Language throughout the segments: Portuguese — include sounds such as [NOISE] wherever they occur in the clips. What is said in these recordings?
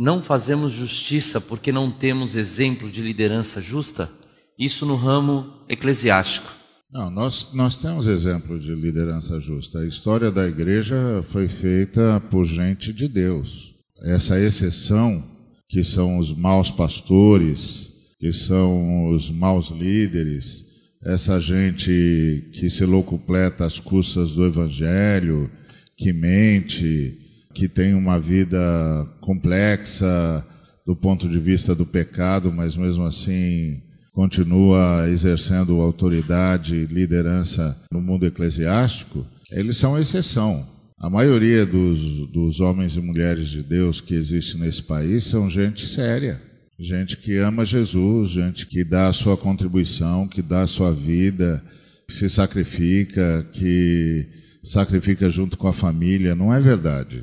não fazemos justiça porque não temos exemplo de liderança justa? Isso no ramo eclesiástico. Não, nós, nós temos exemplo de liderança justa. A história da igreja foi feita por gente de Deus. Essa exceção, que são os maus pastores, que são os maus líderes, essa gente que se locupleta às custas do evangelho, que mente, que tem uma vida complexa do ponto de vista do pecado, mas mesmo assim continua exercendo autoridade, liderança no mundo eclesiástico, eles são exceção. A maioria dos, dos homens e mulheres de Deus que existem nesse país são gente séria, gente que ama Jesus, gente que dá a sua contribuição, que dá a sua vida, que se sacrifica, que sacrifica junto com a família. Não é verdade.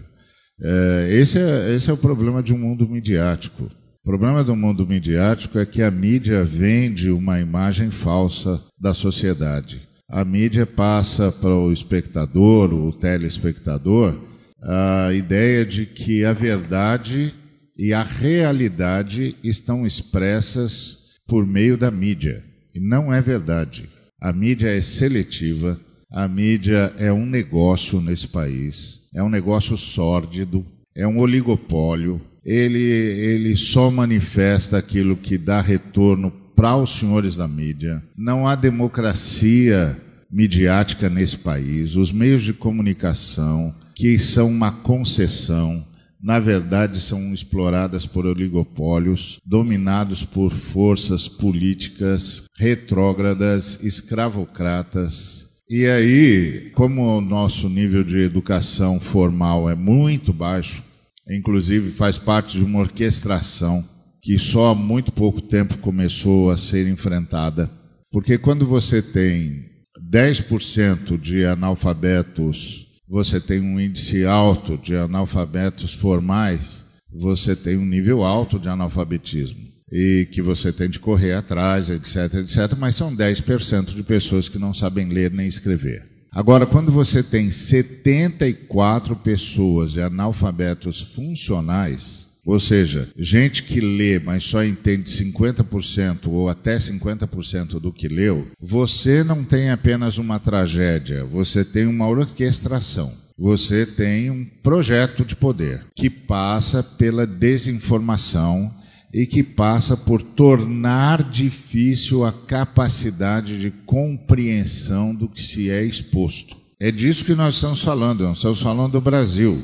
É, esse, é, esse é o problema de um mundo midiático. O problema do mundo midiático é que a mídia vende uma imagem falsa da sociedade. A mídia passa para o espectador, o telespectador, a ideia de que a verdade e a realidade estão expressas por meio da mídia. E não é verdade. A mídia é seletiva, a mídia é um negócio nesse país, é um negócio sórdido, é um oligopólio, ele, ele só manifesta aquilo que dá retorno para os senhores da mídia. Não há democracia midiática nesse país. Os meios de comunicação, que são uma concessão, na verdade são exploradas por oligopólios, dominados por forças políticas retrógradas, escravocratas. E aí, como o nosso nível de educação formal é muito baixo, inclusive faz parte de uma orquestração que só há muito pouco tempo começou a ser enfrentada. Porque quando você tem 10% de analfabetos, você tem um índice alto de analfabetos formais, você tem um nível alto de analfabetismo. E que você tem de correr atrás, etc, etc, mas são 10% de pessoas que não sabem ler nem escrever. Agora, quando você tem 74 pessoas de analfabetos funcionais, ou seja, gente que lê, mas só entende 50% ou até 50% do que leu, você não tem apenas uma tragédia, você tem uma orquestração. Você tem um projeto de poder que passa pela desinformação e que passa por tornar difícil a capacidade de compreensão do que se é exposto. É disso que nós estamos falando, nós estamos falando do Brasil.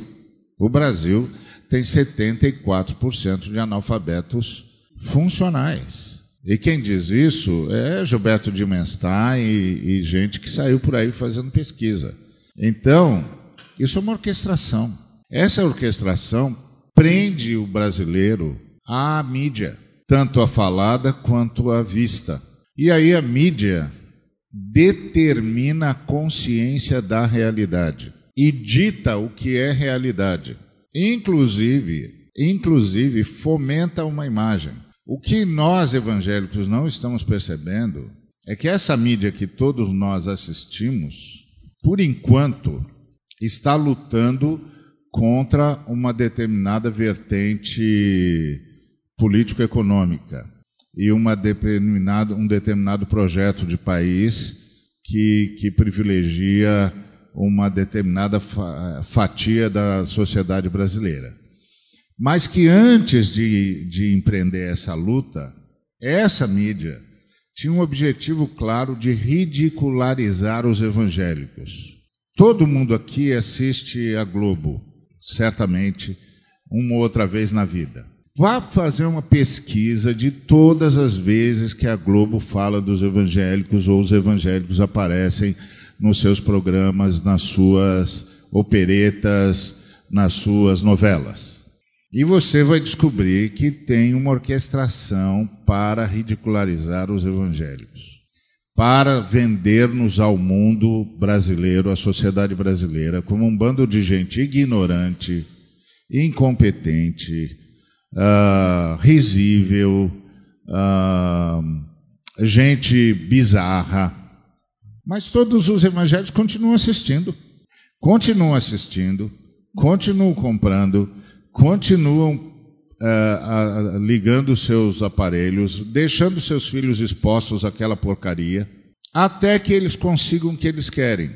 O Brasil tem 74% de analfabetos funcionais. E quem diz isso é Gilberto de Menstein e, e gente que saiu por aí fazendo pesquisa. Então, isso é uma orquestração. Essa orquestração prende o brasileiro à mídia, tanto a falada quanto a vista. E aí a mídia determina a consciência da realidade e dita o que é realidade. Inclusive, inclusive fomenta uma imagem. O que nós evangélicos não estamos percebendo é que essa mídia que todos nós assistimos, por enquanto, está lutando contra uma determinada vertente político-econômica e uma determinado, um determinado projeto de país que, que privilegia uma determinada fatia da sociedade brasileira. Mas que antes de, de empreender essa luta, essa mídia tinha um objetivo claro de ridicularizar os evangélicos. Todo mundo aqui assiste a Globo, certamente, uma ou outra vez na vida. Vá fazer uma pesquisa de todas as vezes que a Globo fala dos evangélicos ou os evangélicos aparecem nos seus programas, nas suas operetas, nas suas novelas. E você vai descobrir que tem uma orquestração para ridicularizar os evangélicos, para vender-nos ao mundo brasileiro, à sociedade brasileira, como um bando de gente ignorante, incompetente, uh, risível, uh, gente bizarra. Mas todos os evangélicos continuam assistindo, continuam assistindo, continuam comprando, continuam uh, uh, ligando seus aparelhos, deixando seus filhos expostos àquela porcaria, até que eles consigam o que eles querem: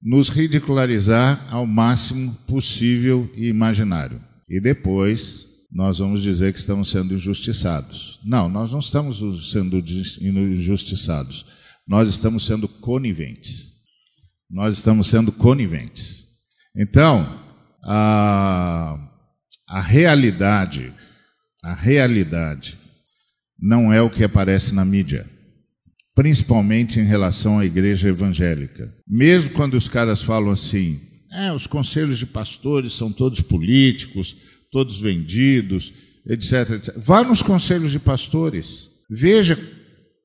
nos ridicularizar ao máximo possível e imaginário. E depois nós vamos dizer que estamos sendo injustiçados. Não, nós não estamos sendo injustiçados. Nós estamos sendo coniventes. Nós estamos sendo coniventes. Então, a, a realidade, a realidade não é o que aparece na mídia, principalmente em relação à igreja evangélica. Mesmo quando os caras falam assim, é, os conselhos de pastores são todos políticos, todos vendidos, etc, etc. Vá nos conselhos de pastores, veja,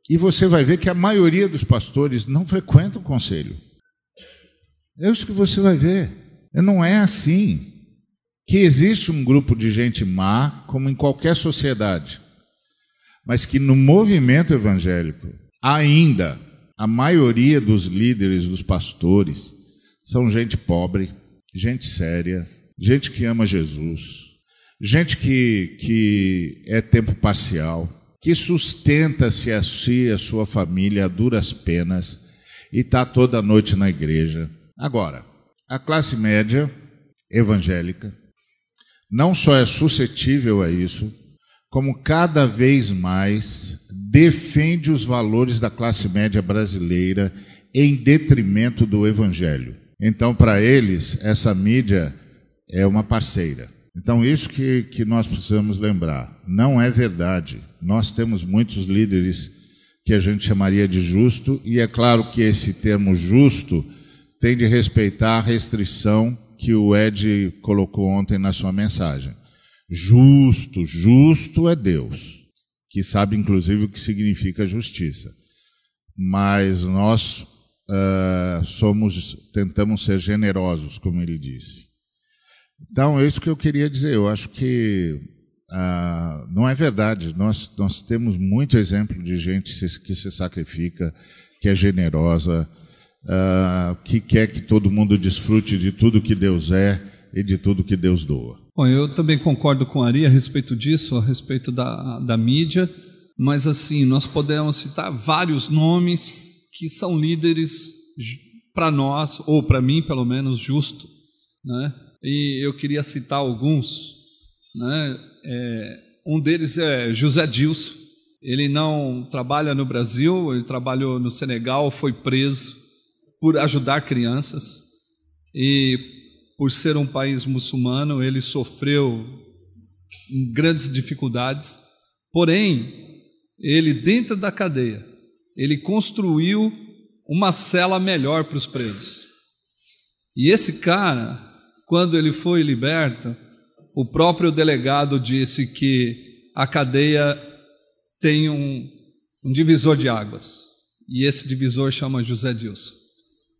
e você vai ver que a maioria dos pastores não frequenta o conselho. É isso que você vai ver. Não é assim que existe um grupo de gente má, como em qualquer sociedade, mas que no movimento evangélico, ainda a maioria dos líderes, dos pastores, são gente pobre, gente séria, gente que ama Jesus, gente que, que é tempo parcial, que sustenta-se a si e a sua família a duras penas e está toda noite na igreja. Agora, a classe média evangélica não só é suscetível a isso, como cada vez mais defende os valores da classe média brasileira em detrimento do evangelho. Então, para eles, essa mídia é uma parceira. Então, isso que, que nós precisamos lembrar. Não é verdade. Nós temos muitos líderes que a gente chamaria de justo, e é claro que esse termo justo tem de respeitar a restrição que o Ed colocou ontem na sua mensagem. Justo, justo é Deus, que sabe inclusive o que significa justiça. Mas nós uh, somos, tentamos ser generosos, como ele disse. Então, é isso que eu queria dizer. Eu acho que uh, não é verdade. Nós, nós temos muito exemplo de gente que se sacrifica, que é generosa, uh, que quer que todo mundo desfrute de tudo que Deus é e de tudo que Deus doa. Bom, eu também concordo com a Ari a respeito disso, a respeito da, da mídia, mas assim, nós podemos citar vários nomes que são líderes para nós, ou para mim pelo menos, justo, né? E eu queria citar alguns, né? É, um deles é José Dilson. Ele não trabalha no Brasil, ele trabalhou no Senegal, foi preso, por ajudar crianças e por ser um país muçulmano, ele sofreu grandes dificuldades. Porém, ele dentro da cadeia, ele construiu uma cela melhor para os presos. E esse cara, quando ele foi liberto, o próprio delegado disse que a cadeia tem um, um divisor de águas. E esse divisor chama José Dilson.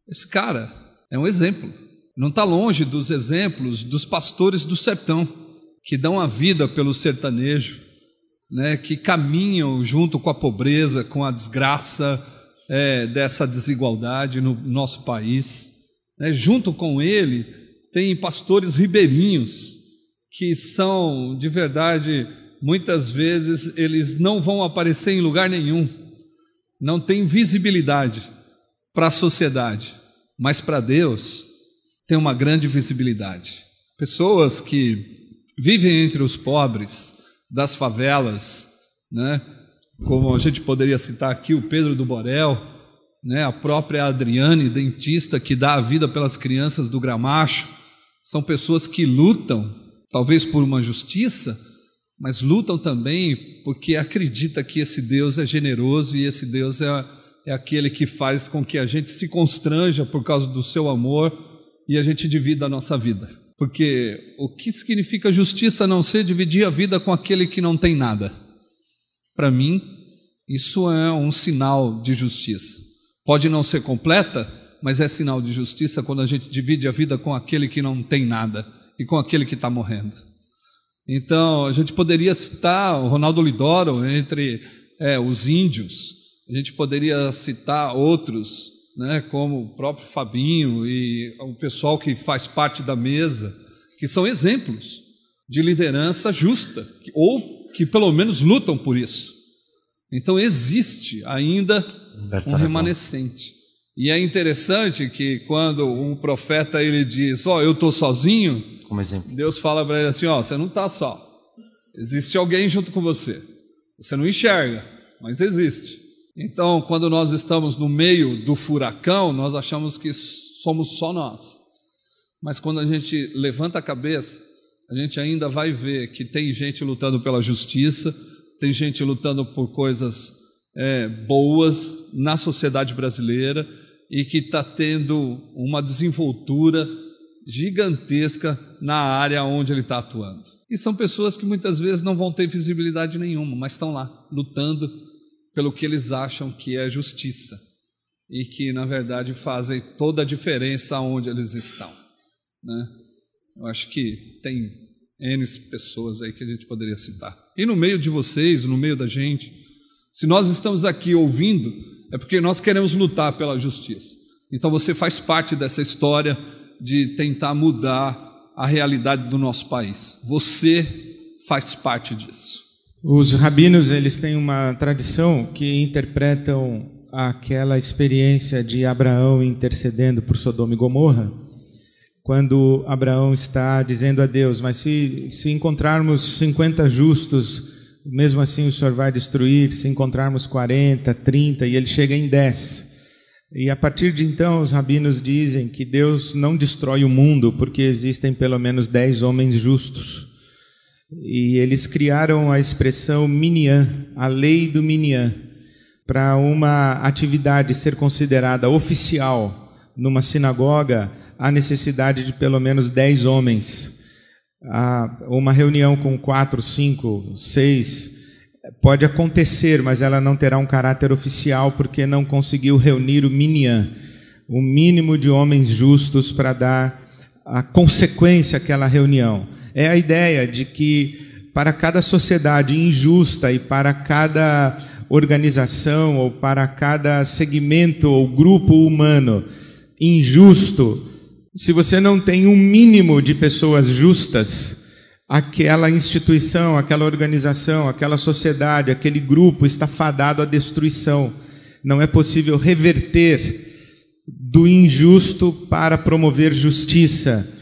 Esse cara é um exemplo. Não está longe dos exemplos dos pastores do sertão, que dão a vida pelo sertanejo, né, que caminham junto com a pobreza, com a desgraça é, dessa desigualdade no nosso país. Né, junto com ele, tem pastores ribeirinhos, que são, de verdade, muitas vezes eles não vão aparecer em lugar nenhum, não tem visibilidade para a sociedade mas para Deus tem uma grande visibilidade. Pessoas que vivem entre os pobres das favelas, né? Como a gente poderia citar aqui o Pedro do Borel, né? A própria Adriane, dentista que dá a vida pelas crianças do Gramacho, são pessoas que lutam, talvez por uma justiça, mas lutam também porque acredita que esse Deus é generoso e esse Deus é é aquele que faz com que a gente se constranja por causa do seu amor e a gente divida a nossa vida. Porque o que significa justiça não ser dividir a vida com aquele que não tem nada? Para mim, isso é um sinal de justiça. Pode não ser completa, mas é sinal de justiça quando a gente divide a vida com aquele que não tem nada e com aquele que está morrendo. Então, a gente poderia citar o Ronaldo Lidoro entre é, os índios, a gente poderia citar outros, né, como o próprio Fabinho e o pessoal que faz parte da mesa, que são exemplos de liderança justa, ou que pelo menos lutam por isso. Então existe ainda um remanescente. E é interessante que quando um profeta ele diz, ó, oh, eu estou sozinho, como exemplo. Deus fala para ele assim, ó, oh, você não está só. Existe alguém junto com você. Você não enxerga, mas existe. Então, quando nós estamos no meio do furacão, nós achamos que somos só nós. Mas quando a gente levanta a cabeça, a gente ainda vai ver que tem gente lutando pela justiça, tem gente lutando por coisas é, boas na sociedade brasileira e que está tendo uma desenvoltura gigantesca na área onde ele está atuando. E são pessoas que muitas vezes não vão ter visibilidade nenhuma, mas estão lá lutando pelo que eles acham que é justiça e que, na verdade, fazem toda a diferença onde eles estão. Né? Eu acho que tem N pessoas aí que a gente poderia citar. E no meio de vocês, no meio da gente, se nós estamos aqui ouvindo, é porque nós queremos lutar pela justiça. Então você faz parte dessa história de tentar mudar a realidade do nosso país. Você faz parte disso. Os rabinos, eles têm uma tradição que interpretam aquela experiência de Abraão intercedendo por Sodoma e Gomorra, quando Abraão está dizendo a Deus: Mas se, se encontrarmos 50 justos, mesmo assim o Senhor vai destruir, se encontrarmos 40, 30, e ele chega em 10. E a partir de então, os rabinos dizem que Deus não destrói o mundo porque existem pelo menos 10 homens justos. E eles criaram a expressão Minyan, a lei do Minyan, para uma atividade ser considerada oficial numa sinagoga, há necessidade de pelo menos dez homens. Uma reunião com quatro, cinco, seis pode acontecer, mas ela não terá um caráter oficial porque não conseguiu reunir o Minyan, o mínimo de homens justos para dar a consequência àquela reunião. É a ideia de que para cada sociedade injusta e para cada organização ou para cada segmento ou grupo humano injusto, se você não tem um mínimo de pessoas justas, aquela instituição, aquela organização, aquela sociedade, aquele grupo está fadado à destruição. Não é possível reverter do injusto para promover justiça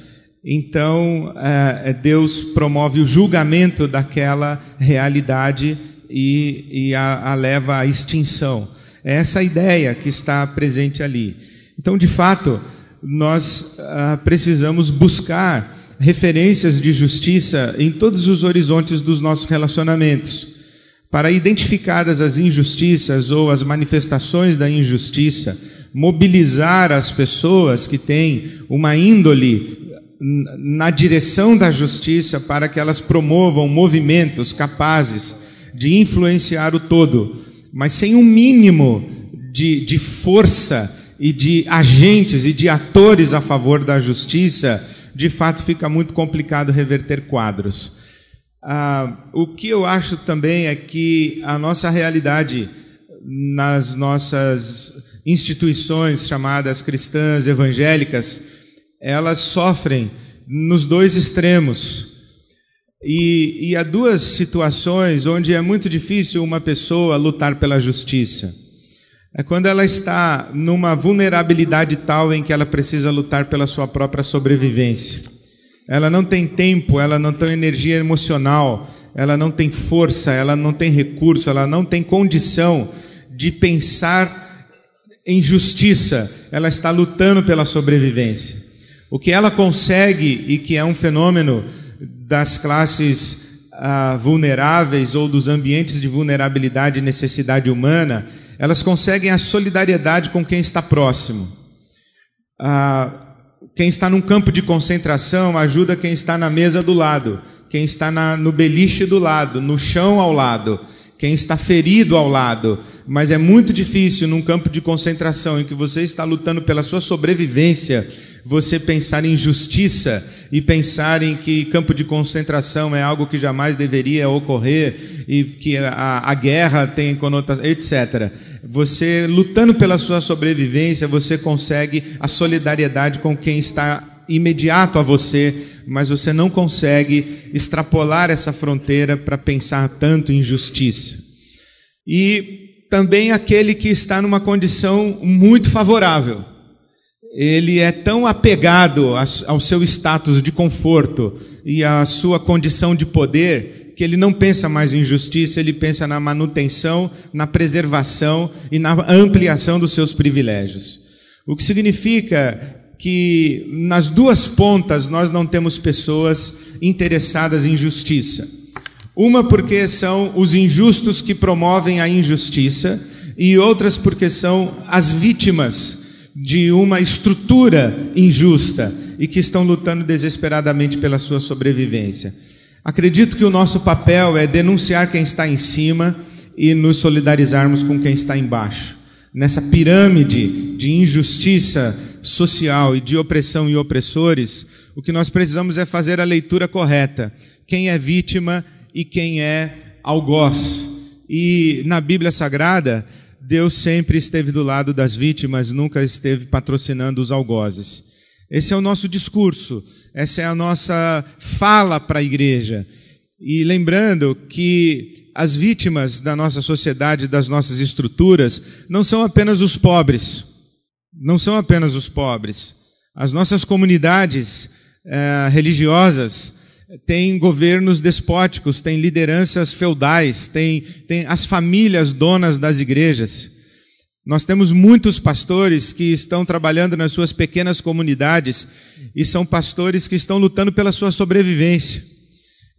então, é, Deus promove o julgamento daquela realidade e, e a, a, leva à extinção. É essa a ideia que está presente ali. Então, de fato, nós ah, precisamos buscar referências de justiça em todos os horizontes dos nossos relacionamentos. Para identificadas as injustiças ou as manifestações da injustiça, mobilizar as pessoas que têm uma índole na direção da justiça para que elas promovam movimentos capazes de influenciar o todo, mas sem um mínimo de, de força e de agentes e de atores a favor da justiça, de fato fica muito complicado reverter quadros. Ah, o que eu acho também é que a nossa realidade nas nossas instituições chamadas cristãs evangélicas elas sofrem nos dois extremos. E, e há duas situações onde é muito difícil uma pessoa lutar pela justiça. É quando ela está numa vulnerabilidade tal em que ela precisa lutar pela sua própria sobrevivência. Ela não tem tempo, ela não tem energia emocional, ela não tem força, ela não tem recurso, ela não tem condição de pensar em justiça. Ela está lutando pela sobrevivência. O que ela consegue, e que é um fenômeno das classes ah, vulneráveis ou dos ambientes de vulnerabilidade e necessidade humana, elas conseguem a solidariedade com quem está próximo. Ah, quem está num campo de concentração ajuda quem está na mesa do lado, quem está no beliche do lado, no chão ao lado, quem está ferido ao lado. Mas é muito difícil num campo de concentração em que você está lutando pela sua sobrevivência você pensar em justiça e pensar em que campo de concentração é algo que jamais deveria ocorrer e que a, a guerra tem conotação, etc. Você lutando pela sua sobrevivência, você consegue a solidariedade com quem está imediato a você mas você não consegue extrapolar essa fronteira para pensar tanto em justiça. E também aquele que está numa condição muito favorável. Ele é tão apegado ao seu status de conforto e à sua condição de poder que ele não pensa mais em justiça, ele pensa na manutenção, na preservação e na ampliação dos seus privilégios. O que significa que nas duas pontas nós não temos pessoas interessadas em justiça. Uma porque são os injustos que promovem a injustiça, e outras porque são as vítimas de uma estrutura injusta e que estão lutando desesperadamente pela sua sobrevivência. Acredito que o nosso papel é denunciar quem está em cima e nos solidarizarmos com quem está embaixo. Nessa pirâmide de injustiça social e de opressão e opressores, o que nós precisamos é fazer a leitura correta. Quem é vítima e quem é algoz. E na Bíblia Sagrada, Deus sempre esteve do lado das vítimas, nunca esteve patrocinando os algozes. Esse é o nosso discurso, essa é a nossa fala para a igreja. E lembrando que as vítimas da nossa sociedade, das nossas estruturas, não são apenas os pobres, não são apenas os pobres. As nossas comunidades eh, religiosas têm governos despóticos, têm lideranças feudais, têm, têm as famílias donas das igrejas. Nós temos muitos pastores que estão trabalhando nas suas pequenas comunidades e são pastores que estão lutando pela sua sobrevivência.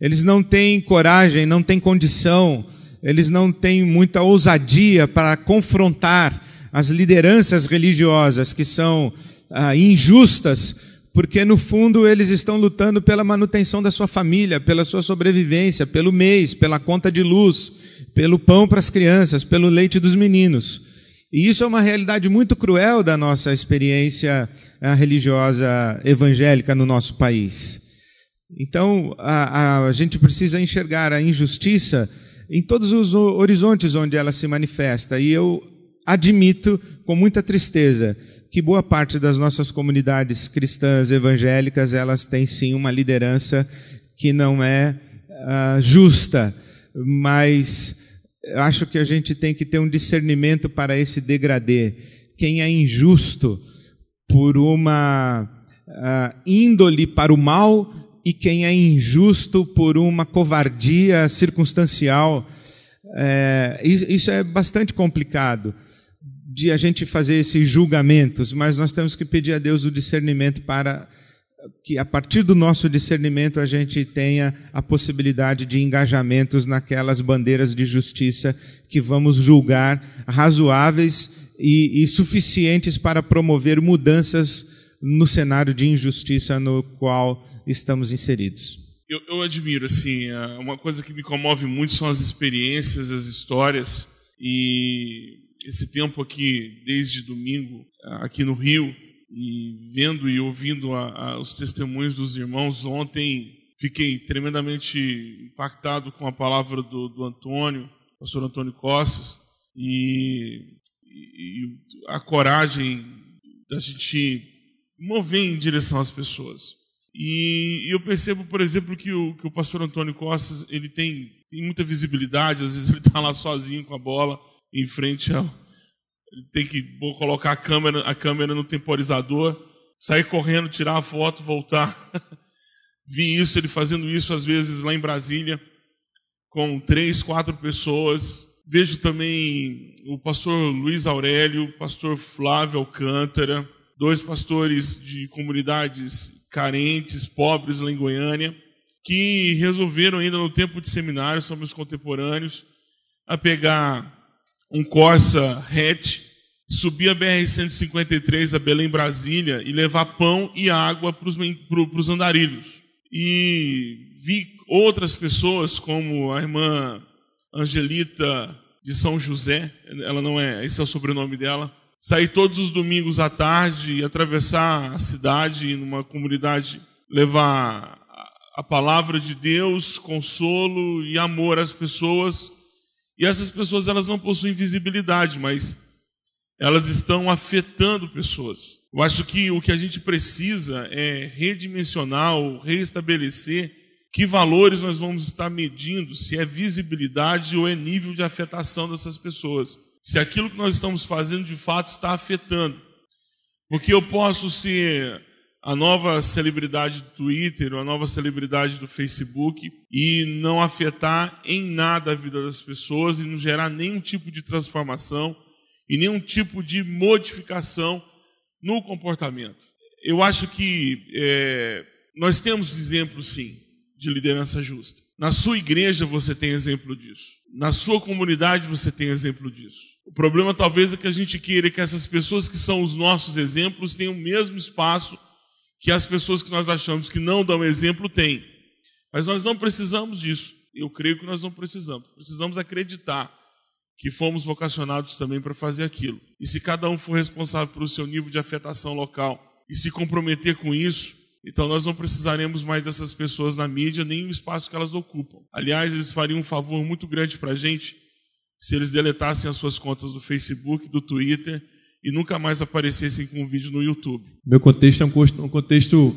Eles não têm coragem, não têm condição, eles não têm muita ousadia para confrontar as lideranças religiosas que são ah, injustas, porque no fundo eles estão lutando pela manutenção da sua família, pela sua sobrevivência, pelo mês, pela conta de luz, pelo pão para as crianças, pelo leite dos meninos. E isso é uma realidade muito cruel da nossa experiência eh, religiosa evangélica no nosso país. Então, a, a, gente precisa enxergar a injustiça em todos os horizontes onde ela se manifesta. E eu admito com muita tristeza que boa parte das nossas comunidades cristãs evangélicas elas têm sim uma liderança que não é uh, justa, mas eu acho que a gente tem que ter um discernimento para esse degradê. Quem é injusto por uma uh, índole para o mal e quem é injusto por uma covardia circunstancial. É, isso é bastante complicado de a gente fazer esses julgamentos, mas nós temos que pedir a Deus o discernimento para que a partir do nosso discernimento a gente tenha a possibilidade de engajamentos naquelas bandeiras de justiça que vamos julgar razoáveis e, e suficientes para promover mudanças no cenário de injustiça no qual estamos inseridos. Eu, eu, admiro, assim, é, uma coisa que me comove muito são as experiências, as histórias e esse tempo aqui, desde domingo, aqui no Rio, e vendo e ouvindo a, a, os testemunhos dos irmãos ontem, fiquei tremendamente impactado com a palavra do, do Antônio, pastor Antônio Costas, e, e, a coragem da gente mover em direção às pessoas. E, e eu percebo, por exemplo, que o, que o pastor Antônio Costas ele tem, tem muita visibilidade, às vezes ele está lá sozinho com a bola em frente ao, ele tem que colocar a câmera, a câmera no temporizador, sair correndo, tirar a foto, voltar. [LAUGHS] Vi isso, ele fazendo isso às vezes lá em Brasília, com três, quatro pessoas. Vejo também o pastor Luiz Aurélio, o pastor Flávio Alcântara, dois pastores de comunidades carentes, pobres lá em Goiânia, que resolveram ainda no tempo de seminário, somos contemporâneos, a pegar um Corsa hatch, subir a BR-153 a Belém, Brasília e levar pão e água para os andarilhos. E vi outras pessoas, como a irmã Angelita de São José, ela não é, esse é o sobrenome dela, sair todos os domingos à tarde e atravessar a cidade numa comunidade, levar a palavra de Deus, consolo e amor às pessoas e essas pessoas elas não possuem visibilidade, mas elas estão afetando pessoas. Eu acho que o que a gente precisa é redimensionar ou reestabelecer que valores nós vamos estar medindo, se é visibilidade ou é nível de afetação dessas pessoas. Se aquilo que nós estamos fazendo de fato está afetando. Porque eu posso ser a nova celebridade do Twitter, a nova celebridade do Facebook e não afetar em nada a vida das pessoas e não gerar nenhum tipo de transformação e nenhum tipo de modificação no comportamento. Eu acho que é, nós temos exemplos, sim, de liderança justa. Na sua igreja você tem exemplo disso. Na sua comunidade você tem exemplo disso. O problema talvez é que a gente queira que essas pessoas que são os nossos exemplos tenham o mesmo espaço que as pessoas que nós achamos que não dão exemplo têm. Mas nós não precisamos disso. Eu creio que nós não precisamos. Precisamos acreditar que fomos vocacionados também para fazer aquilo. E se cada um for responsável pelo seu nível de afetação local e se comprometer com isso, então nós não precisaremos mais dessas pessoas na mídia, nem o espaço que elas ocupam. Aliás, eles fariam um favor muito grande para a gente se eles deletassem as suas contas do Facebook, do Twitter e nunca mais aparecessem com um vídeo no YouTube. Meu contexto é um contexto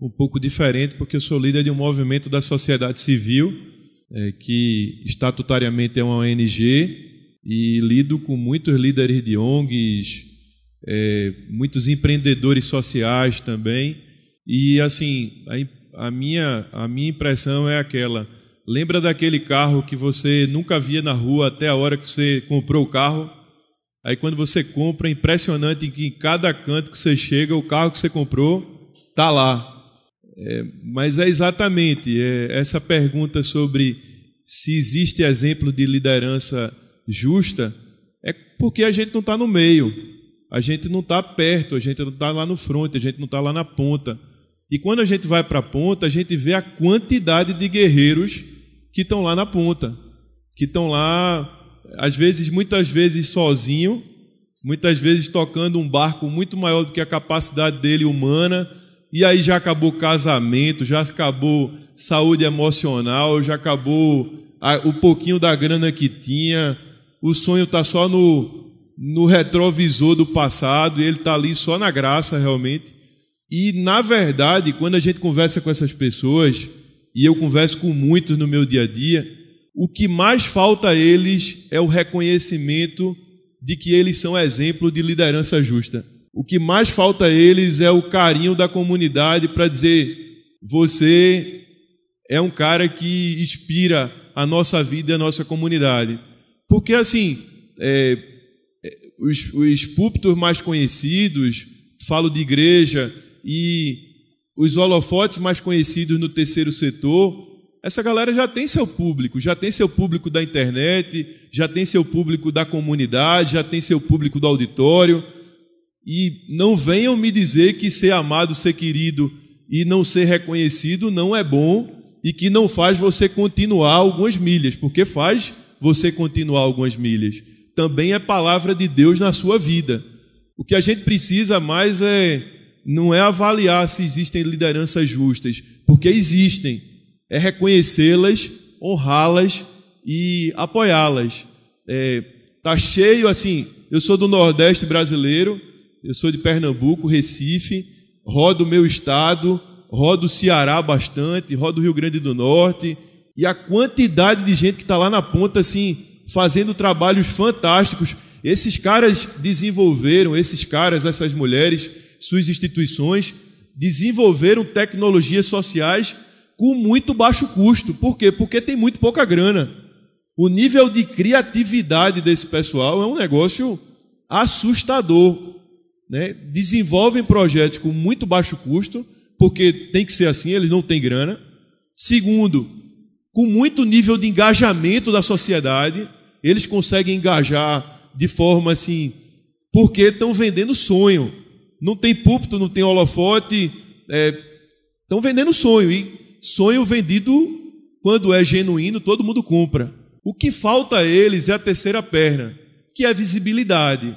um pouco diferente, porque eu sou líder de um movimento da sociedade civil, é, que estatutariamente é uma ONG, e lido com muitos líderes de ONGs, é, muitos empreendedores sociais também. E assim, a, a, minha, a minha impressão é aquela: lembra daquele carro que você nunca via na rua até a hora que você comprou o carro? Aí quando você compra, é impressionante que em cada canto que você chega, o carro que você comprou está lá. É, mas é exatamente é, essa pergunta sobre se existe exemplo de liderança justa, é porque a gente não está no meio, a gente não está perto, a gente não está lá no front, a gente não está lá na ponta. E quando a gente vai para a ponta, a gente vê a quantidade de guerreiros que estão lá na ponta, que estão lá às vezes, muitas vezes sozinho, muitas vezes tocando um barco muito maior do que a capacidade dele humana, e aí já acabou casamento, já acabou saúde emocional, já acabou a, o pouquinho da grana que tinha, o sonho está só no, no retrovisor do passado, e ele está ali só na graça realmente. E, na verdade, quando a gente conversa com essas pessoas, e eu converso com muitos no meu dia a dia, o que mais falta a eles é o reconhecimento de que eles são exemplo de liderança justa. O que mais falta a eles é o carinho da comunidade para dizer: você é um cara que inspira a nossa vida e a nossa comunidade. Porque, assim, é, é os, os púlpitos mais conhecidos, falo de igreja, e os holofotes mais conhecidos no terceiro setor, essa galera já tem seu público, já tem seu público da internet, já tem seu público da comunidade, já tem seu público do auditório. E não venham me dizer que ser amado, ser querido e não ser reconhecido não é bom e que não faz você continuar algumas milhas, porque faz você continuar algumas milhas. Também é palavra de Deus na sua vida. O que a gente precisa mais é não é avaliar se existem lideranças justas, porque existem é reconhecê-las, honrá-las e apoiá-las. É, tá cheio assim. Eu sou do Nordeste brasileiro, eu sou de Pernambuco, Recife, rodo o meu estado, rodo o Ceará bastante, rodo o Rio Grande do Norte, e a quantidade de gente que está lá na ponta, assim, fazendo trabalhos fantásticos. Esses caras desenvolveram, esses caras, essas mulheres, suas instituições, desenvolveram tecnologias sociais com muito baixo custo. Por quê? Porque tem muito pouca grana. O nível de criatividade desse pessoal é um negócio assustador. Né? Desenvolvem projetos com muito baixo custo, porque tem que ser assim, eles não têm grana. Segundo, com muito nível de engajamento da sociedade, eles conseguem engajar de forma assim, porque estão vendendo sonho. Não tem púlpito, não tem holofote, estão é, vendendo sonho. E sonho vendido, quando é genuíno, todo mundo compra. O que falta a eles é a terceira perna, que é a visibilidade.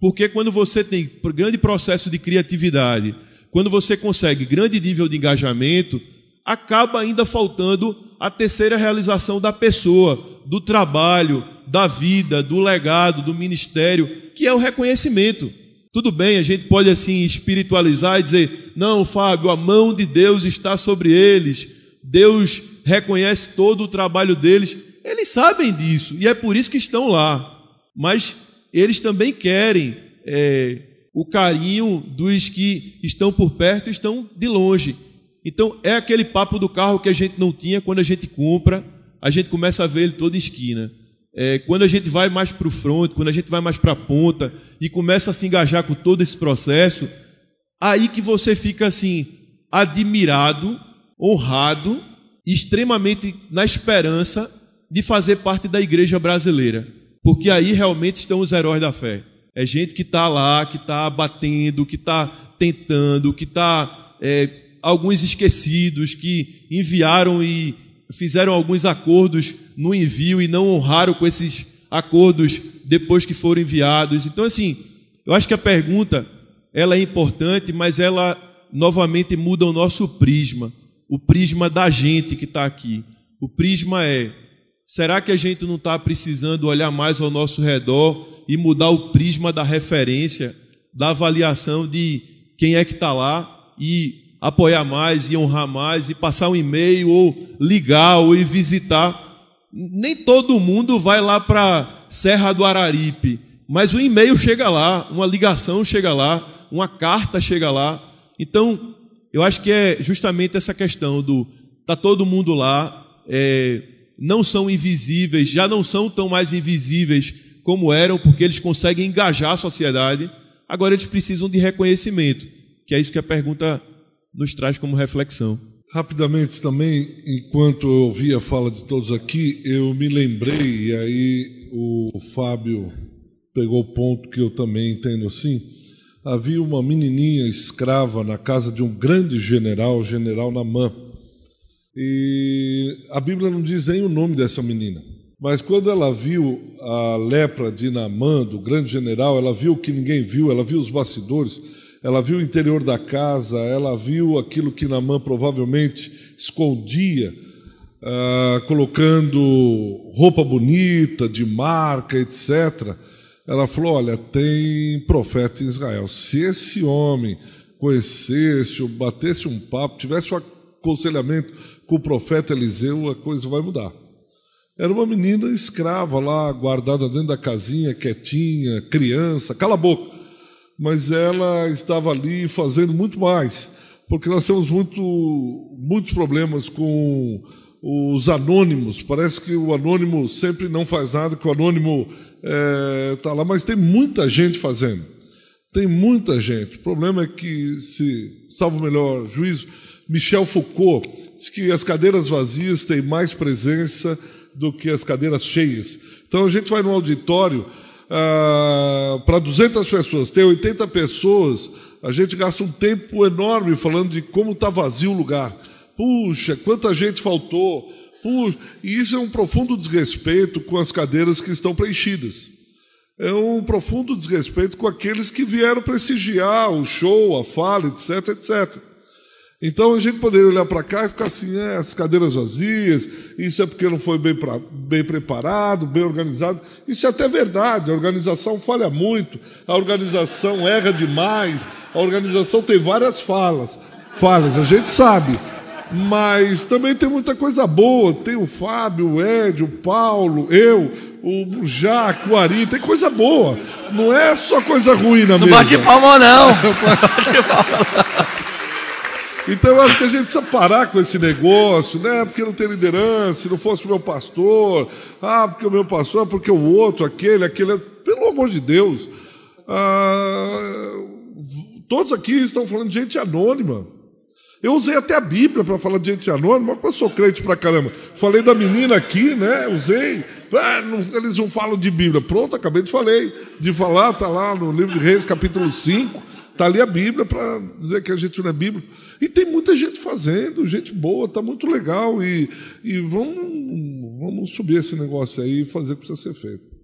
Porque quando você tem grande processo de criatividade, quando você consegue grande nível de engajamento, acaba ainda faltando a terceira realização da pessoa, do trabalho, da vida, do legado, do ministério, que é o reconhecimento. Tudo bem, a gente pode assim espiritualizar e dizer: não, Fábio, a mão de Deus está sobre eles, Deus reconhece todo o trabalho deles. Eles sabem disso e é por isso que estão lá. Mas eles também querem é, o carinho dos que estão por perto e estão de longe. Então é aquele papo do carro que a gente não tinha quando a gente compra, a gente começa a ver ele toda esquina. É, quando a gente vai mais para o front, quando a gente vai mais para a ponta e começa a se engajar com todo esse processo, aí que você fica assim, admirado, honrado, extremamente na esperança de fazer parte da igreja brasileira. Porque aí realmente estão os heróis da fé. É gente que está lá, que está batendo, que está tentando, que está. É, alguns esquecidos, que enviaram e fizeram alguns acordos no envio e não honraram com esses acordos depois que foram enviados. Então, assim, eu acho que a pergunta ela é importante, mas ela novamente muda o nosso prisma, o prisma da gente que está aqui. O prisma é: será que a gente não está precisando olhar mais ao nosso redor e mudar o prisma da referência, da avaliação de quem é que está lá e apoiar mais e honrar mais e passar um e-mail ou ligar ou ir visitar. Nem todo mundo vai lá para Serra do Araripe, mas o e-mail chega lá, uma ligação chega lá, uma carta chega lá. Então, eu acho que é justamente essa questão do tá todo mundo lá, é, não são invisíveis, já não são tão mais invisíveis como eram, porque eles conseguem engajar a sociedade. Agora eles precisam de reconhecimento, que é isso que a pergunta nos traz como reflexão. Rapidamente também, enquanto eu ouvi a fala de todos aqui, eu me lembrei, e aí o Fábio pegou o ponto que eu também entendo assim. Havia uma menininha escrava na casa de um grande general, general Namã. E a Bíblia não diz nem o nome dessa menina. Mas quando ela viu a lepra de Namã, do grande general, ela viu o que ninguém viu, ela viu os bastidores ela viu o interior da casa, ela viu aquilo que Namã provavelmente escondia, uh, colocando roupa bonita, de marca, etc. Ela falou: Olha, tem profeta em Israel. Se esse homem conhecesse, ou batesse um papo, tivesse um aconselhamento com o profeta Eliseu, a coisa vai mudar. Era uma menina escrava lá, guardada dentro da casinha, quietinha, criança, cala a boca mas ela estava ali fazendo muito mais, porque nós temos muito, muitos problemas com os anônimos. Parece que o anônimo sempre não faz nada, que o anônimo está é, lá, mas tem muita gente fazendo. Tem muita gente. O problema é que, se salvo o melhor juízo, Michel Foucault diz que as cadeiras vazias têm mais presença do que as cadeiras cheias. Então a gente vai no auditório ah, para 200 pessoas, tem 80 pessoas, a gente gasta um tempo enorme falando de como está vazio o lugar. Puxa, quanta gente faltou. Puxa, e isso é um profundo desrespeito com as cadeiras que estão preenchidas. É um profundo desrespeito com aqueles que vieram prestigiar o show, a fala, etc, etc. Então a gente poderia olhar para cá e ficar assim, é, as cadeiras vazias, isso é porque não foi bem, pra, bem preparado, bem organizado. Isso é até verdade, a organização falha muito, a organização erra demais, a organização tem várias falas, falhas, a gente sabe. Mas também tem muita coisa boa, tem o Fábio, o Ed, o Paulo, eu, o Jaco, o Ari, tem coisa boa. Não é só coisa ruim na não mesa. [LAUGHS] Não bate palma não. não bate palma. Então eu acho que a gente precisa parar com esse negócio, né? Porque não tem liderança, se não fosse o meu pastor, ah, porque o meu pastor, porque o outro, aquele, aquele. Pelo amor de Deus. Ah, todos aqui estão falando de gente anônima. Eu usei até a Bíblia para falar de gente anônima, mas eu sou crente pra caramba. Falei da menina aqui, né? Usei. Ah, não, eles não falam de Bíblia. Pronto, acabei de falei. De falar, tá lá no livro de Reis, capítulo 5. Está ali a Bíblia para dizer que a gente não é Bíblia. E tem muita gente fazendo, gente boa, está muito legal. E, e vamos, vamos subir esse negócio aí e fazer o que precisa ser feito.